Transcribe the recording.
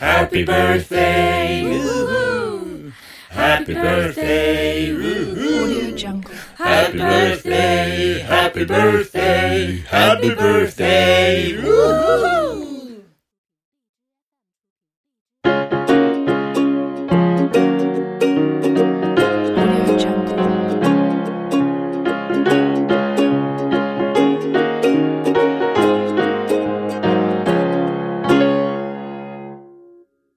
Happy birthday, woo-hoo. Happy birthday, woo-hoo. Happy birthday, happy birthday, happy birthday, woo-hoo.